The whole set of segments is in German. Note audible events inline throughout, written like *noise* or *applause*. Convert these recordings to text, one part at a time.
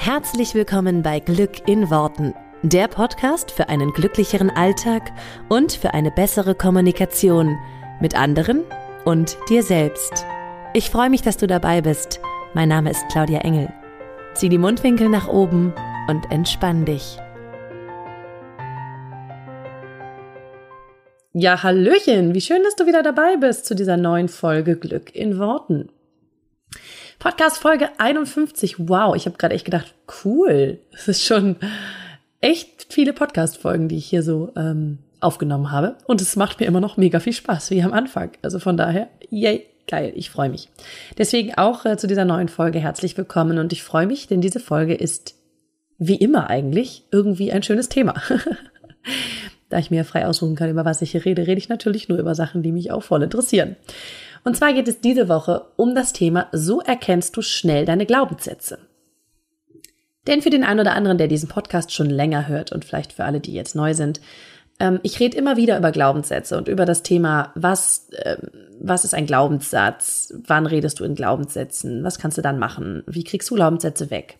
Herzlich willkommen bei Glück in Worten, der Podcast für einen glücklicheren Alltag und für eine bessere Kommunikation mit anderen und dir selbst. Ich freue mich, dass du dabei bist. Mein Name ist Claudia Engel. Zieh die Mundwinkel nach oben und entspann dich. Ja, Hallöchen, wie schön, dass du wieder dabei bist zu dieser neuen Folge Glück in Worten. Podcast Folge 51. Wow, ich habe gerade echt gedacht, cool. Es ist schon echt viele Podcast-Folgen, die ich hier so ähm, aufgenommen habe. Und es macht mir immer noch mega viel Spaß, wie am Anfang. Also von daher, yay, geil, ich freue mich. Deswegen auch äh, zu dieser neuen Folge herzlich willkommen und ich freue mich, denn diese Folge ist wie immer eigentlich irgendwie ein schönes Thema. *laughs* da ich mir frei aussuchen kann, über was ich hier rede, rede ich natürlich nur über Sachen, die mich auch voll interessieren. Und zwar geht es diese Woche um das Thema, so erkennst du schnell deine Glaubenssätze. Denn für den einen oder anderen, der diesen Podcast schon länger hört und vielleicht für alle, die jetzt neu sind, ähm, ich rede immer wieder über Glaubenssätze und über das Thema, was, ähm, was ist ein Glaubenssatz? Wann redest du in Glaubenssätzen? Was kannst du dann machen? Wie kriegst du Glaubenssätze weg?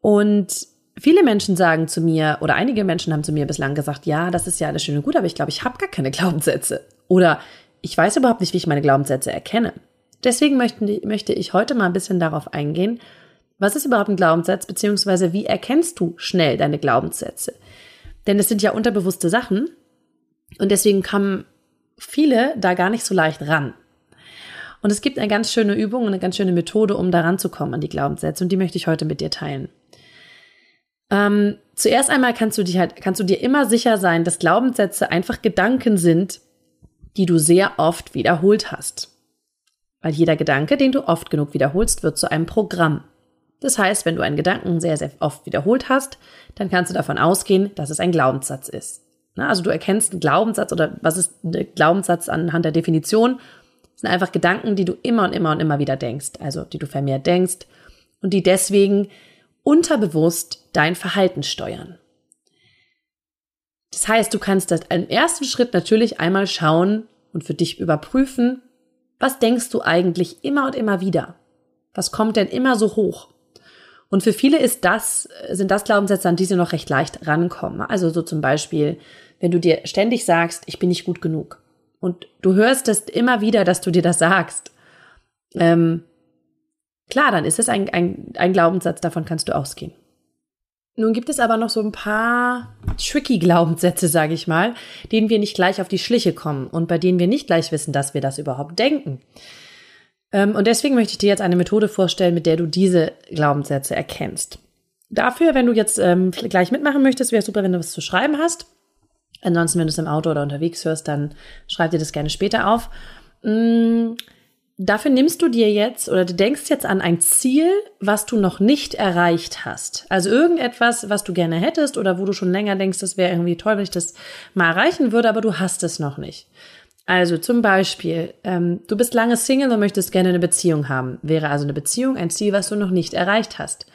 Und viele Menschen sagen zu mir, oder einige Menschen haben zu mir bislang gesagt, ja, das ist ja alles schön und gut, aber ich glaube, ich habe gar keine Glaubenssätze. Oder ich weiß überhaupt nicht, wie ich meine Glaubenssätze erkenne. Deswegen möchte, möchte ich heute mal ein bisschen darauf eingehen, was ist überhaupt ein Glaubenssatz, beziehungsweise wie erkennst du schnell deine Glaubenssätze? Denn es sind ja unterbewusste Sachen und deswegen kommen viele da gar nicht so leicht ran. Und es gibt eine ganz schöne Übung und eine ganz schöne Methode, um da ranzukommen an die Glaubenssätze und die möchte ich heute mit dir teilen. Ähm, zuerst einmal kannst du, dich halt, kannst du dir immer sicher sein, dass Glaubenssätze einfach Gedanken sind, die du sehr oft wiederholt hast. Weil jeder Gedanke, den du oft genug wiederholst, wird zu einem Programm. Das heißt, wenn du einen Gedanken sehr, sehr oft wiederholt hast, dann kannst du davon ausgehen, dass es ein Glaubenssatz ist. Also du erkennst einen Glaubenssatz oder was ist ein Glaubenssatz anhand der Definition? Das sind einfach Gedanken, die du immer und immer und immer wieder denkst, also die du vermehrt denkst und die deswegen unterbewusst dein Verhalten steuern. Das heißt, du kannst das im ersten Schritt natürlich einmal schauen und für dich überprüfen, was denkst du eigentlich immer und immer wieder? Was kommt denn immer so hoch? Und für viele ist das, sind das Glaubenssätze, an die sie noch recht leicht rankommen. Also so zum Beispiel, wenn du dir ständig sagst, ich bin nicht gut genug. Und du hörst es immer wieder, dass du dir das sagst. Ähm, klar, dann ist es ein, ein, ein Glaubenssatz, davon kannst du ausgehen. Nun gibt es aber noch so ein paar tricky Glaubenssätze, sage ich mal, denen wir nicht gleich auf die Schliche kommen und bei denen wir nicht gleich wissen, dass wir das überhaupt denken. Ähm, und deswegen möchte ich dir jetzt eine Methode vorstellen, mit der du diese Glaubenssätze erkennst. Dafür, wenn du jetzt ähm, gleich mitmachen möchtest, wäre super, wenn du was zu schreiben hast. Ansonsten, wenn du es im Auto oder unterwegs hörst, dann schreib dir das gerne später auf. Mmh Dafür nimmst du dir jetzt oder du denkst jetzt an ein Ziel, was du noch nicht erreicht hast. Also irgendetwas, was du gerne hättest oder wo du schon länger denkst, das wäre irgendwie toll, wenn ich das mal erreichen würde, aber du hast es noch nicht. Also zum Beispiel, ähm, du bist lange Single und möchtest gerne eine Beziehung haben. Wäre also eine Beziehung ein Ziel, was du noch nicht erreicht hast.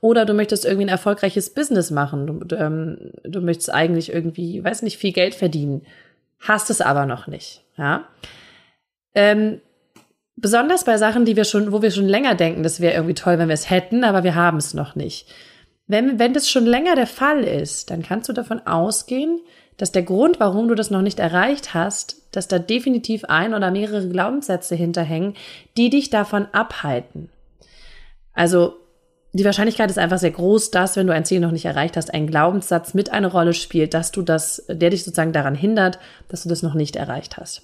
Oder du möchtest irgendwie ein erfolgreiches Business machen. Du, ähm, du möchtest eigentlich irgendwie, weiß nicht, viel Geld verdienen. Hast es aber noch nicht. Ja. Ähm, Besonders bei Sachen, die wir schon, wo wir schon länger denken, das wäre irgendwie toll, wenn wir es hätten, aber wir haben es noch nicht. Wenn, wenn das schon länger der Fall ist, dann kannst du davon ausgehen, dass der Grund, warum du das noch nicht erreicht hast, dass da definitiv ein oder mehrere Glaubenssätze hinterhängen, die dich davon abhalten. Also die Wahrscheinlichkeit ist einfach sehr groß, dass, wenn du ein Ziel noch nicht erreicht hast, ein Glaubenssatz mit eine Rolle spielt, dass du das, der dich sozusagen daran hindert, dass du das noch nicht erreicht hast.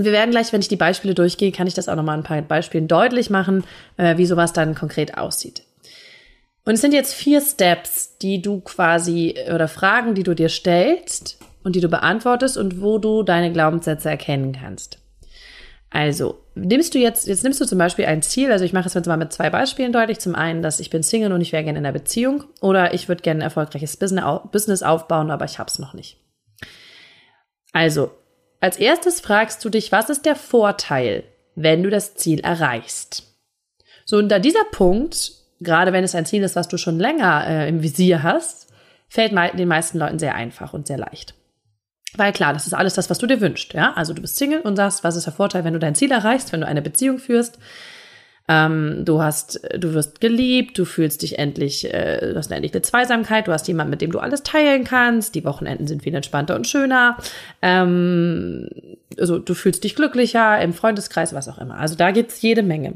Und wir werden gleich, wenn ich die Beispiele durchgehe, kann ich das auch nochmal ein paar Beispielen deutlich machen, äh, wie sowas dann konkret aussieht. Und es sind jetzt vier Steps, die du quasi oder Fragen, die du dir stellst und die du beantwortest und wo du deine Glaubenssätze erkennen kannst. Also, nimmst du jetzt, jetzt nimmst du zum Beispiel ein Ziel, also ich mache es jetzt mal mit zwei Beispielen deutlich. Zum einen, dass ich bin Single und ich wäre gerne in einer Beziehung oder ich würde gerne ein erfolgreiches Business aufbauen, aber ich habe es noch nicht. Also, als erstes fragst du dich, was ist der Vorteil, wenn du das Ziel erreichst? So, und da dieser Punkt, gerade wenn es ein Ziel ist, was du schon länger äh, im Visier hast, fällt den meisten Leuten sehr einfach und sehr leicht. Weil klar, das ist alles das, was du dir wünschst. Ja? Also du bist Single und sagst, was ist der Vorteil, wenn du dein Ziel erreichst, wenn du eine Beziehung führst. Ähm, du hast, du wirst geliebt, du fühlst dich endlich, äh, du hast endlich eine Zweisamkeit, du hast jemanden, mit dem du alles teilen kannst, die Wochenenden sind viel entspannter und schöner. Ähm, also du fühlst dich glücklicher im Freundeskreis, was auch immer. Also da gibt's jede Menge.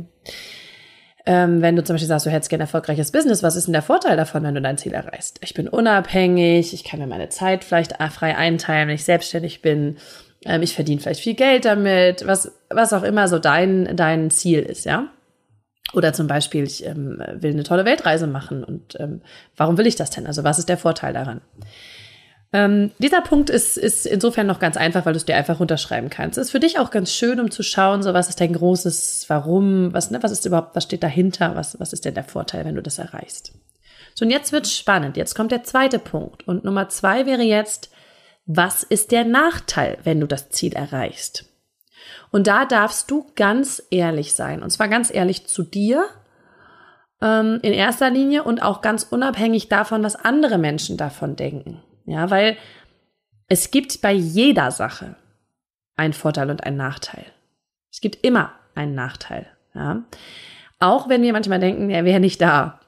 Ähm, wenn du zum Beispiel sagst, du hättest gerne erfolgreiches Business, was ist denn der Vorteil davon, wenn du dein Ziel erreichst? Ich bin unabhängig, ich kann mir meine Zeit vielleicht frei einteilen, wenn ich selbstständig bin, ähm, ich verdiene vielleicht viel Geld damit, was, was auch immer so dein, dein Ziel ist, ja. Oder zum Beispiel, ich ähm, will eine tolle Weltreise machen und ähm, warum will ich das denn? Also was ist der Vorteil daran? Ähm, dieser Punkt ist, ist insofern noch ganz einfach, weil du es dir einfach runterschreiben kannst. Ist für dich auch ganz schön, um zu schauen, so was ist dein großes Warum, was, ne, was ist überhaupt, was steht dahinter, was, was ist denn der Vorteil, wenn du das erreichst. So, und jetzt wird's spannend. Jetzt kommt der zweite Punkt. Und Nummer zwei wäre jetzt, was ist der Nachteil, wenn du das Ziel erreichst? Und da darfst du ganz ehrlich sein. Und zwar ganz ehrlich zu dir ähm, in erster Linie und auch ganz unabhängig davon, was andere Menschen davon denken. Ja, weil es gibt bei jeder Sache einen Vorteil und einen Nachteil. Es gibt immer einen Nachteil. Ja. Auch wenn wir manchmal denken, er wäre nicht da.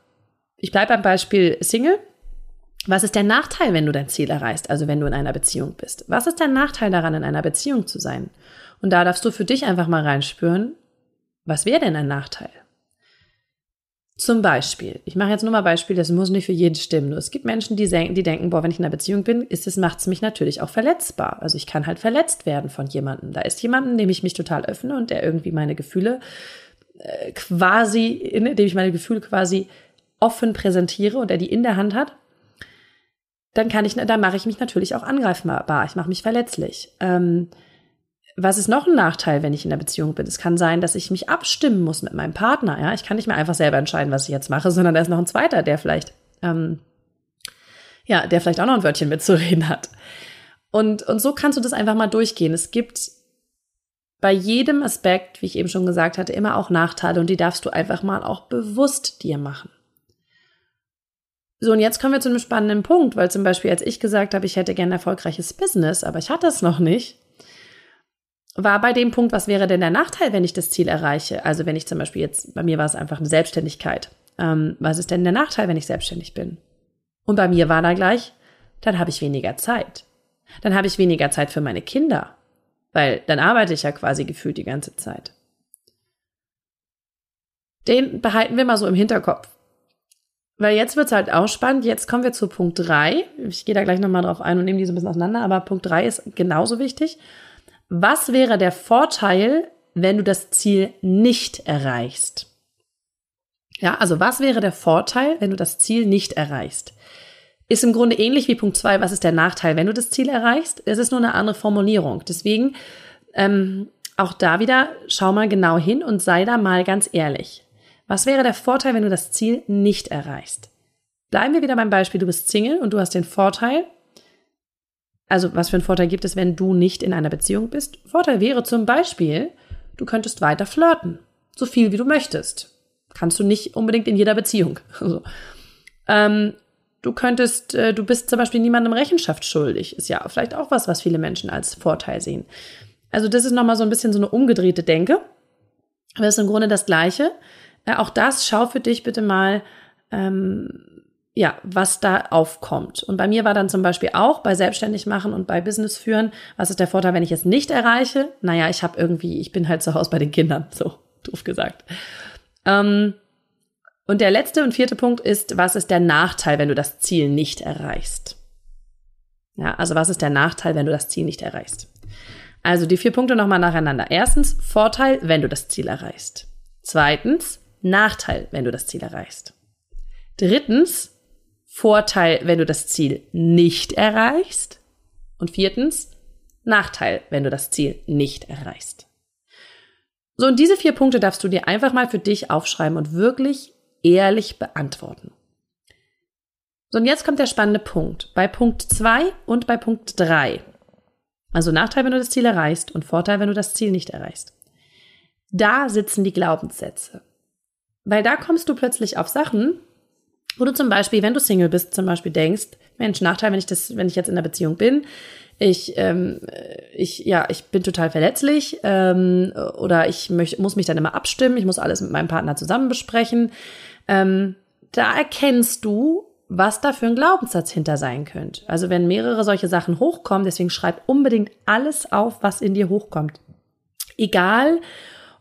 Ich bleibe beim Beispiel Single. Was ist der Nachteil, wenn du dein Ziel erreichst, also wenn du in einer Beziehung bist? Was ist der Nachteil daran, in einer Beziehung zu sein? Und da darfst du für dich einfach mal reinspüren, was wäre denn ein Nachteil? Zum Beispiel, ich mache jetzt nur mal Beispiel, das muss nicht für jeden stimmen. Es gibt Menschen, die, die denken, boah, wenn ich in einer Beziehung bin, ist es, macht es mich natürlich auch verletzbar. Also ich kann halt verletzt werden von jemandem. Da ist jemanden, dem ich mich total öffne und der irgendwie meine Gefühle äh, quasi, in dem ich meine Gefühle quasi offen präsentiere und der die in der Hand hat. Dann kann ich, da mache ich mich natürlich auch angreifbar. Ich mache mich verletzlich. Ähm, was ist noch ein Nachteil, wenn ich in der Beziehung bin? Es kann sein, dass ich mich abstimmen muss mit meinem Partner. Ja, ich kann nicht mehr einfach selber entscheiden, was ich jetzt mache, sondern da ist noch ein zweiter, der vielleicht, ähm, ja, der vielleicht auch noch ein Wörtchen mitzureden hat. Und, und so kannst du das einfach mal durchgehen. Es gibt bei jedem Aspekt, wie ich eben schon gesagt hatte, immer auch Nachteile und die darfst du einfach mal auch bewusst dir machen. So, und jetzt kommen wir zu einem spannenden Punkt, weil zum Beispiel, als ich gesagt habe, ich hätte gerne ein erfolgreiches Business, aber ich hatte es noch nicht, war bei dem Punkt, was wäre denn der Nachteil, wenn ich das Ziel erreiche? Also wenn ich zum Beispiel jetzt, bei mir war es einfach eine Selbstständigkeit. Ähm, was ist denn der Nachteil, wenn ich selbstständig bin? Und bei mir war da gleich, dann habe ich weniger Zeit. Dann habe ich weniger Zeit für meine Kinder, weil dann arbeite ich ja quasi gefühlt die ganze Zeit. Den behalten wir mal so im Hinterkopf. Weil jetzt wird's halt auch spannend. Jetzt kommen wir zu Punkt drei. Ich gehe da gleich nochmal drauf ein und nehme die so ein bisschen auseinander, aber Punkt drei ist genauso wichtig. Was wäre der Vorteil, wenn du das Ziel nicht erreichst? Ja, also was wäre der Vorteil, wenn du das Ziel nicht erreichst? Ist im Grunde ähnlich wie Punkt zwei. Was ist der Nachteil, wenn du das Ziel erreichst? Es ist nur eine andere Formulierung. Deswegen ähm, auch da wieder schau mal genau hin und sei da mal ganz ehrlich. Was wäre der Vorteil, wenn du das Ziel nicht erreichst? Bleiben wir wieder beim Beispiel, du bist Single und du hast den Vorteil, also was für einen Vorteil gibt es, wenn du nicht in einer Beziehung bist? Vorteil wäre zum Beispiel, du könntest weiter flirten, so viel wie du möchtest. Kannst du nicht unbedingt in jeder Beziehung. *laughs* Also, ähm, du könntest, äh, du bist zum Beispiel niemandem Rechenschaft schuldig. Ist ja vielleicht auch was, was viele Menschen als Vorteil sehen. Also das ist nochmal so ein bisschen so eine umgedrehte Denke. Aber es ist im Grunde das Gleiche. Äh, auch das schau für dich bitte mal, ähm, ja, was da aufkommt. Und bei mir war dann zum Beispiel auch bei Selbstständig machen und bei Business führen, was ist der Vorteil, wenn ich es nicht erreiche? Naja, ich habe irgendwie, ich bin halt zu Hause bei den Kindern, *laughs* so doof gesagt. Ähm, und der letzte und vierte Punkt ist, was ist der Nachteil, wenn du das Ziel nicht erreichst? Ja, also was ist der Nachteil, wenn du das Ziel nicht erreichst? Also die vier Punkte nochmal nacheinander. Erstens, Vorteil, wenn du das Ziel erreichst. Zweitens, Nachteil, wenn du das Ziel erreichst. Drittens, Vorteil, wenn du das Ziel nicht erreichst. Und viertens, Nachteil, wenn du das Ziel nicht erreichst. So, und diese vier Punkte darfst du dir einfach mal für dich aufschreiben und wirklich ehrlich beantworten. So, und jetzt kommt der spannende Punkt. Bei Punkt zwei und bei Punkt drei. Also Nachteil, wenn du das Ziel erreichst und Vorteil, wenn du das Ziel nicht erreichst. Da sitzen die Glaubenssätze. Weil da kommst du plötzlich auf Sachen, wo du zum Beispiel, wenn du Single bist, zum Beispiel denkst, Mensch, Nachteil, wenn ich das, wenn ich jetzt in einer Beziehung bin, ich, ähm, ich, ja, ich bin total verletzlich ähm, oder ich möcht, muss mich dann immer abstimmen, ich muss alles mit meinem Partner zusammen besprechen. Ähm, da erkennst du, was da für ein Glaubenssatz hinter sein könnte. Also wenn mehrere solche Sachen hochkommen, deswegen schreib unbedingt alles auf, was in dir hochkommt. Egal,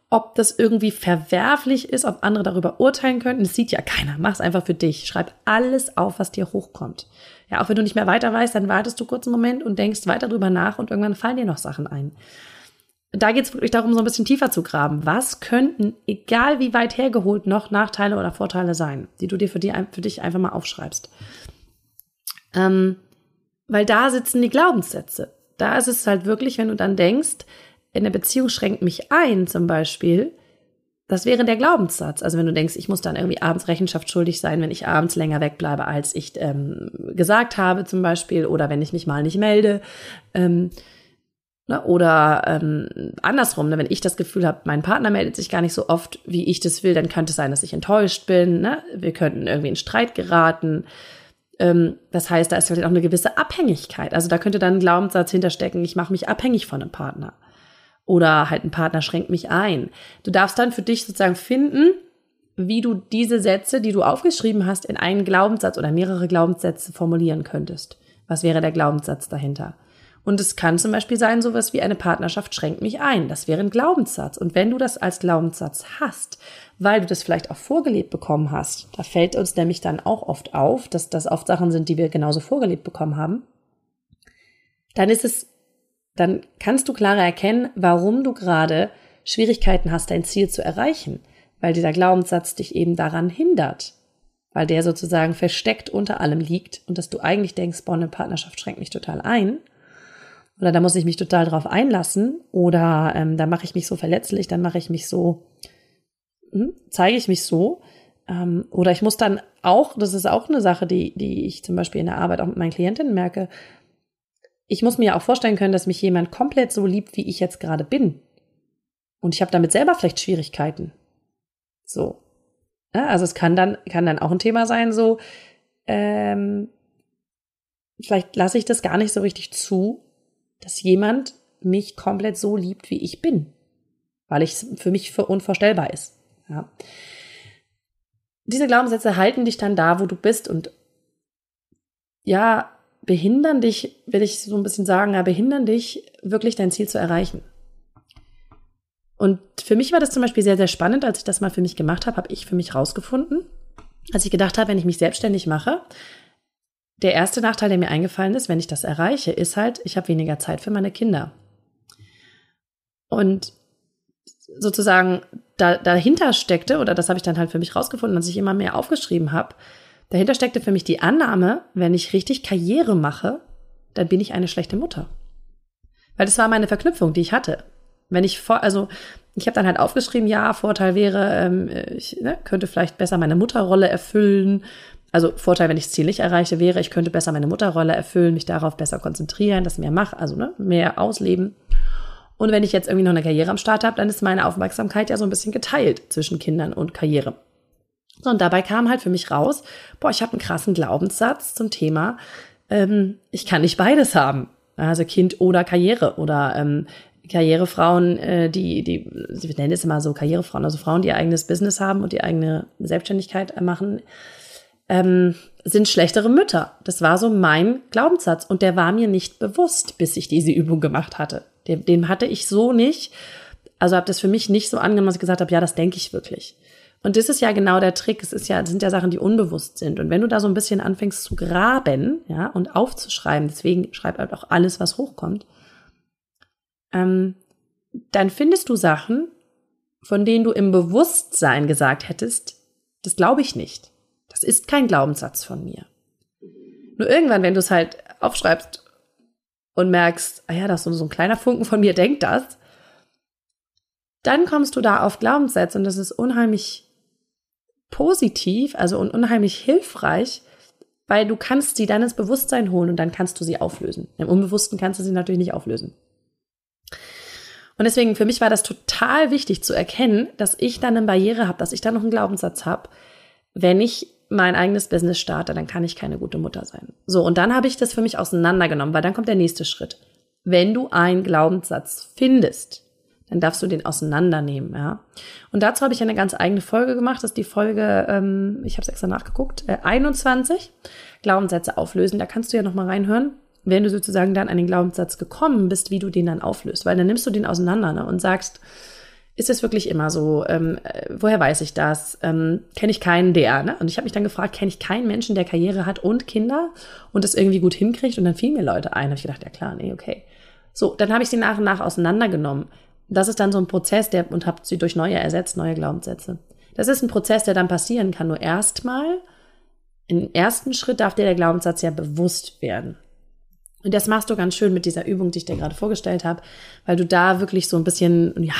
ob das irgendwie verwerflich ist, ob andere darüber urteilen könnten. Das sieht ja keiner. Mach es einfach für dich. Schreib alles auf, was dir hochkommt. Ja, auch wenn du nicht mehr weiter weißt, dann wartest du kurz einen Moment und denkst weiter drüber nach und irgendwann fallen dir noch Sachen ein. Da geht es wirklich darum, so ein bisschen tiefer zu graben. Was könnten, egal wie weit hergeholt, noch Nachteile oder Vorteile sein, die du dir für, die, für dich einfach mal aufschreibst? Ähm, weil da sitzen die Glaubenssätze. Da ist es halt wirklich, wenn du dann denkst, in der Beziehung schränkt mich ein, zum Beispiel, das wäre der Glaubenssatz. Also wenn du denkst, ich muss dann irgendwie abends Rechenschaft schuldig sein, wenn ich abends länger wegbleibe, als ich ähm, gesagt habe, zum Beispiel, oder wenn ich mich mal nicht melde. Ähm, ne, oder ähm, andersrum, ne, wenn ich das Gefühl habe, mein Partner meldet sich gar nicht so oft, wie ich das will, dann könnte es sein, dass ich enttäuscht bin. Ne? Wir könnten irgendwie in Streit geraten. Ähm, das heißt, da ist vielleicht auch eine gewisse Abhängigkeit. Also da könnte dann ein Glaubenssatz hinterstecken, ich mache mich abhängig von einem Partner. Oder halt ein Partner schränkt mich ein. Du darfst dann für dich sozusagen finden, wie du diese Sätze, die du aufgeschrieben hast, in einen Glaubenssatz oder mehrere Glaubenssätze formulieren könntest. Was wäre der Glaubenssatz dahinter? Und es kann zum Beispiel sein, sowas wie eine Partnerschaft schränkt mich ein. Das wäre ein Glaubenssatz. Und wenn du das als Glaubenssatz hast, weil du das vielleicht auch vorgelebt bekommen hast, da fällt uns nämlich dann auch oft auf, dass das oft Sachen sind, die wir genauso vorgelebt bekommen haben, dann ist es dann kannst du klarer erkennen, warum du gerade Schwierigkeiten hast, dein Ziel zu erreichen, weil dieser Glaubenssatz dich eben daran hindert, weil der sozusagen versteckt unter allem liegt und dass du eigentlich denkst, boah, eine Partnerschaft schränkt mich total ein oder da muss ich mich total drauf einlassen oder ähm, da mache ich mich so verletzlich, dann mache ich mich so, hm, zeige ich mich so. Ähm, oder ich muss dann auch, das ist auch eine Sache, die, die ich zum Beispiel in der Arbeit auch mit meinen Klientinnen merke, ich muss mir auch vorstellen können, dass mich jemand komplett so liebt, wie ich jetzt gerade bin. Und ich habe damit selber vielleicht Schwierigkeiten. So. Ja, also es kann dann, kann dann auch ein Thema sein, so, ähm, vielleicht lasse ich das gar nicht so richtig zu, dass jemand mich komplett so liebt, wie ich bin. Weil ich für mich für unvorstellbar ist. Ja. Diese Glaubenssätze halten dich dann da, wo du bist und ja, behindern dich, will ich so ein bisschen sagen, ja, behindern dich, wirklich dein Ziel zu erreichen. Und für mich war das zum Beispiel sehr, sehr spannend, als ich das mal für mich gemacht habe, habe ich für mich rausgefunden, als ich gedacht habe, wenn ich mich selbstständig mache, der erste Nachteil, der mir eingefallen ist, wenn ich das erreiche, ist halt, ich habe weniger Zeit für meine Kinder. Und sozusagen da, dahinter steckte, oder das habe ich dann halt für mich rausgefunden, als ich immer mehr aufgeschrieben habe, Dahinter steckte für mich die Annahme, wenn ich richtig Karriere mache, dann bin ich eine schlechte Mutter. Weil das war meine Verknüpfung, die ich hatte. Wenn ich vor, also ich habe dann halt aufgeschrieben, ja, Vorteil wäre, ähm, ich ne, könnte vielleicht besser meine Mutterrolle erfüllen. Also Vorteil, wenn ich das Ziel nicht erreiche, wäre, ich könnte besser meine Mutterrolle erfüllen, mich darauf besser konzentrieren, das mehr machen, also ne, mehr ausleben. Und wenn ich jetzt irgendwie noch eine Karriere am Start habe, dann ist meine Aufmerksamkeit ja so ein bisschen geteilt zwischen Kindern und Karriere. So, und dabei kam halt für mich raus, boah, ich habe einen krassen Glaubenssatz zum Thema, ähm, ich kann nicht beides haben. Also Kind oder Karriere oder ähm, Karrierefrauen, äh, die, die, sie nennen es immer so Karrierefrauen, also Frauen, die ihr eigenes Business haben und die eigene Selbstständigkeit machen, ähm, sind schlechtere Mütter. Das war so mein Glaubenssatz und der war mir nicht bewusst, bis ich diese Übung gemacht hatte. Den, den hatte ich so nicht. Also habe das für mich nicht so angenommen, dass ich gesagt habe, ja, das denke ich wirklich. Und das ist ja genau der Trick. Es ist ja, sind ja Sachen, die unbewusst sind. Und wenn du da so ein bisschen anfängst zu graben, ja, und aufzuschreiben, deswegen schreib halt auch alles, was hochkommt, ähm, dann findest du Sachen, von denen du im Bewusstsein gesagt hättest, das glaube ich nicht. Das ist kein Glaubenssatz von mir. Nur irgendwann, wenn du es halt aufschreibst und merkst, ah ja, das ist so ein kleiner Funken von mir denkt das, dann kommst du da auf Glaubenssätze und das ist unheimlich positiv, also und unheimlich hilfreich, weil du kannst sie dann ins Bewusstsein holen und dann kannst du sie auflösen. Im Unbewussten kannst du sie natürlich nicht auflösen. Und deswegen für mich war das total wichtig zu erkennen, dass ich dann eine Barriere habe, dass ich da noch einen Glaubenssatz habe, wenn ich mein eigenes Business starte, dann kann ich keine gute Mutter sein. So, und dann habe ich das für mich auseinandergenommen, weil dann kommt der nächste Schritt. Wenn du einen Glaubenssatz findest, dann darfst du den auseinandernehmen, ja. Und dazu habe ich eine ganz eigene Folge gemacht. Das ist die Folge, ähm, ich habe es extra nachgeguckt, äh, 21, Glaubenssätze auflösen. Da kannst du ja noch mal reinhören, wenn du sozusagen dann an den Glaubenssatz gekommen bist, wie du den dann auflöst. Weil dann nimmst du den auseinander ne, und sagst, ist es wirklich immer so? Ähm, äh, woher weiß ich das? Ähm, kenne ich keinen, der? Ne? Und ich habe mich dann gefragt, kenne ich keinen Menschen, der Karriere hat und Kinder und das irgendwie gut hinkriegt? Und dann fielen mir Leute ein. Habe ich gedacht, ja klar, nee, okay. So, dann habe ich sie nach und nach auseinandergenommen. Das ist dann so ein Prozess, der und habe sie durch neue ersetzt, neue Glaubenssätze. Das ist ein Prozess, der dann passieren kann. Nur erstmal, im ersten Schritt darf dir der Glaubenssatz ja bewusst werden. Und das machst du ganz schön mit dieser Übung, die ich dir gerade vorgestellt habe, weil du da wirklich so ein bisschen, ja,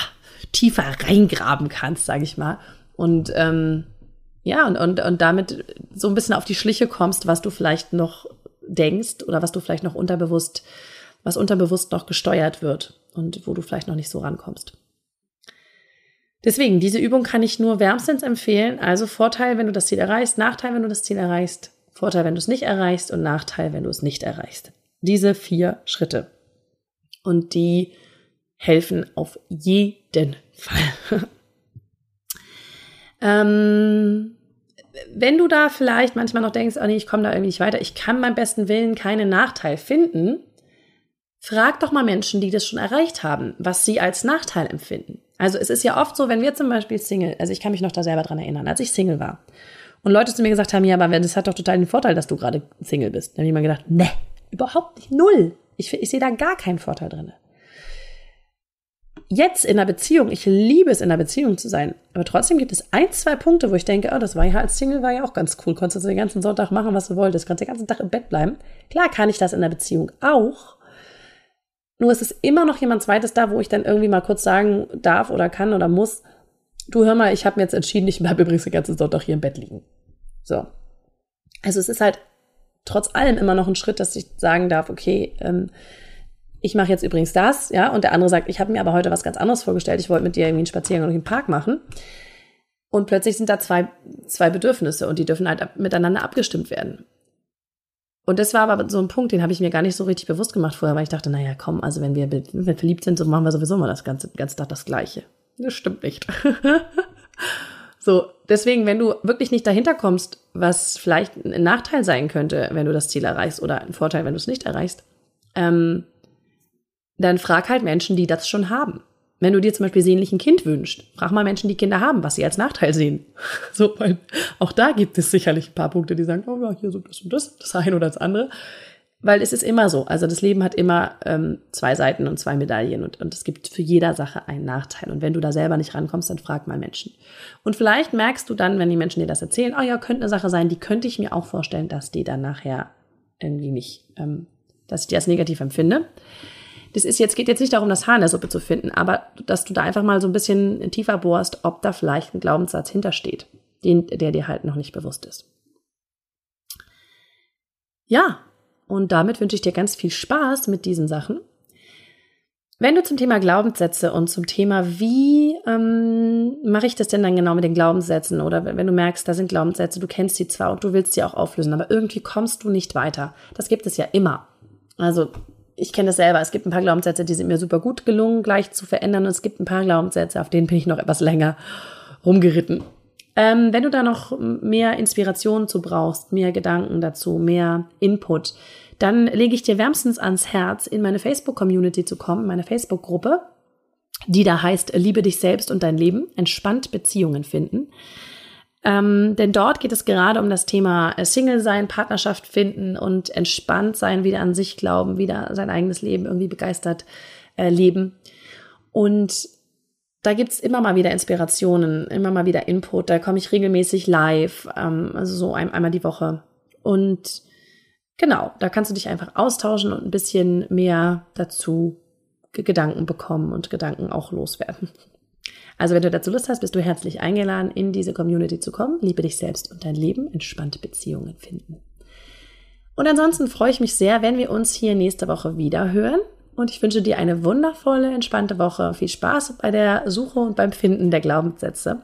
tiefer reingraben kannst, sage ich mal. Und ähm, ja, und, und, und damit so ein bisschen auf die Schliche kommst, was du vielleicht noch denkst oder was du vielleicht noch unterbewusst, was unterbewusst noch gesteuert wird und wo du vielleicht noch nicht so rankommst. Deswegen, diese Übung kann ich nur wärmstens empfehlen. Also Vorteil, wenn du das Ziel erreichst, Nachteil, wenn du das Ziel erreichst, Vorteil, wenn du es nicht erreichst und Nachteil, wenn du es nicht erreichst. Diese vier Schritte. Und die helfen auf jeden Fall. *laughs* ähm, wenn du da vielleicht manchmal noch denkst, oh nee, ich komme da irgendwie nicht weiter, ich kann beim besten Willen keinen Nachteil finden, frag doch mal Menschen, die das schon erreicht haben, was sie als Nachteil empfinden. Also es ist ja oft so, wenn wir zum Beispiel Single, also ich kann mich noch da selber dran erinnern, als ich Single war und Leute zu mir gesagt haben, ja, aber das hat doch total den Vorteil, dass du gerade Single bist. Dann habe ich mir gedacht, ne, überhaupt nicht, null. Ich, ich sehe da gar keinen Vorteil drin jetzt in einer Beziehung, ich liebe es, in einer Beziehung zu sein, aber trotzdem gibt es ein, zwei Punkte, wo ich denke, oh, das war ja als Single war ja auch ganz cool. Konntest du den ganzen Sonntag machen, was du wolltest, kannst den ganzen Tag im Bett bleiben. Klar kann ich das in der Beziehung auch. Nur ist es immer noch jemand zweites da, wo ich dann irgendwie mal kurz sagen darf oder kann oder muss, du hör mal, ich habe mir jetzt entschieden, ich bleibe übrigens den ganzen Sonntag hier im Bett liegen. So. Also es ist halt trotz allem immer noch ein Schritt, dass ich sagen darf, okay, ähm, ich mache jetzt übrigens das, ja, und der andere sagt, ich habe mir aber heute was ganz anderes vorgestellt, ich wollte mit dir irgendwie einen Spaziergang durch den Park machen. Und plötzlich sind da zwei, zwei Bedürfnisse und die dürfen halt miteinander abgestimmt werden. Und das war aber so ein Punkt, den habe ich mir gar nicht so richtig bewusst gemacht vorher, weil ich dachte, naja, komm, also wenn wir, wenn wir verliebt sind, so machen wir sowieso mal das ganze, ganze Tag das Gleiche. Das stimmt nicht. *laughs* so, deswegen, wenn du wirklich nicht dahinter kommst, was vielleicht ein Nachteil sein könnte, wenn du das Ziel erreichst oder ein Vorteil, wenn du es nicht erreichst, ähm, dann frag halt Menschen, die das schon haben. Wenn du dir zum Beispiel sehnlich ein Kind wünschst, frag mal Menschen, die Kinder haben, was sie als Nachteil sehen. *laughs* So, weil auch da gibt es sicherlich ein paar Punkte, die sagen, oh ja, hier so das und das, das eine oder das andere. Weil es ist immer so. Also das Leben hat immer ähm, zwei Seiten und zwei Medaillen und, und es gibt für jeder Sache einen Nachteil. Und wenn du da selber nicht rankommst, dann frag mal Menschen. Und vielleicht merkst du dann, wenn die Menschen dir das erzählen, oh ja, könnte eine Sache sein, die könnte ich mir auch vorstellen, dass die dann nachher irgendwie nicht, ähm, dass ich die als negativ empfinde das ist jetzt, geht jetzt nicht darum, das Haar in der Suppe zu finden, aber dass du da einfach mal so ein bisschen tiefer bohrst, ob da vielleicht ein Glaubenssatz hintersteht, den, der dir halt noch nicht bewusst ist. Ja, und damit wünsche ich dir ganz viel Spaß mit diesen Sachen. Wenn du zum Thema Glaubenssätze und zum Thema, wie ähm, mache ich das denn dann genau mit den Glaubenssätzen oder wenn du merkst, da sind Glaubenssätze, du kennst sie zwar und du willst sie auch auflösen, aber irgendwie kommst du nicht weiter. Das gibt es ja immer. Also ich kenne das selber. Es gibt ein paar Glaubenssätze, die sind mir super gut gelungen, gleich zu verändern. Und es gibt ein paar Glaubenssätze, auf denen bin ich noch etwas länger rumgeritten. Ähm, wenn du da noch mehr Inspiration zu brauchst, mehr Gedanken dazu, mehr Input, dann lege ich dir wärmstens ans Herz, in meine Facebook-Community zu kommen, meine Facebook-Gruppe, die da heißt Liebe dich selbst und dein Leben, entspannt Beziehungen finden. Ähm, denn dort geht es gerade um das Thema äh, Single sein, Partnerschaft finden und entspannt sein, wieder an sich glauben, wieder sein eigenes Leben irgendwie begeistert äh, leben. Und da gibt's immer mal wieder Inspirationen, immer mal wieder Input. Da komme ich regelmäßig live, ähm, also so ein, einmal die Woche. Und genau, da kannst du dich einfach austauschen und ein bisschen mehr dazu Gedanken bekommen und Gedanken auch loswerden. Also wenn du dazu Lust hast, bist du herzlich eingeladen, in diese Community zu kommen. Liebe dich selbst und dein Leben, entspannte Beziehungen finden. Und ansonsten freue ich mich sehr, wenn wir uns hier nächste Woche wieder hören. Und ich wünsche dir eine wundervolle, entspannte Woche. Viel Spaß bei der Suche und beim Finden der Glaubenssätze.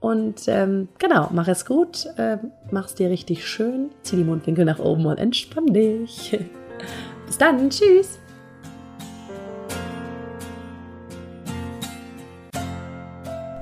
Und ähm, genau, mach es gut, äh, mach's dir richtig schön, zieh die Mundwinkel nach oben und entspann dich. *laughs* Bis dann, tschüss.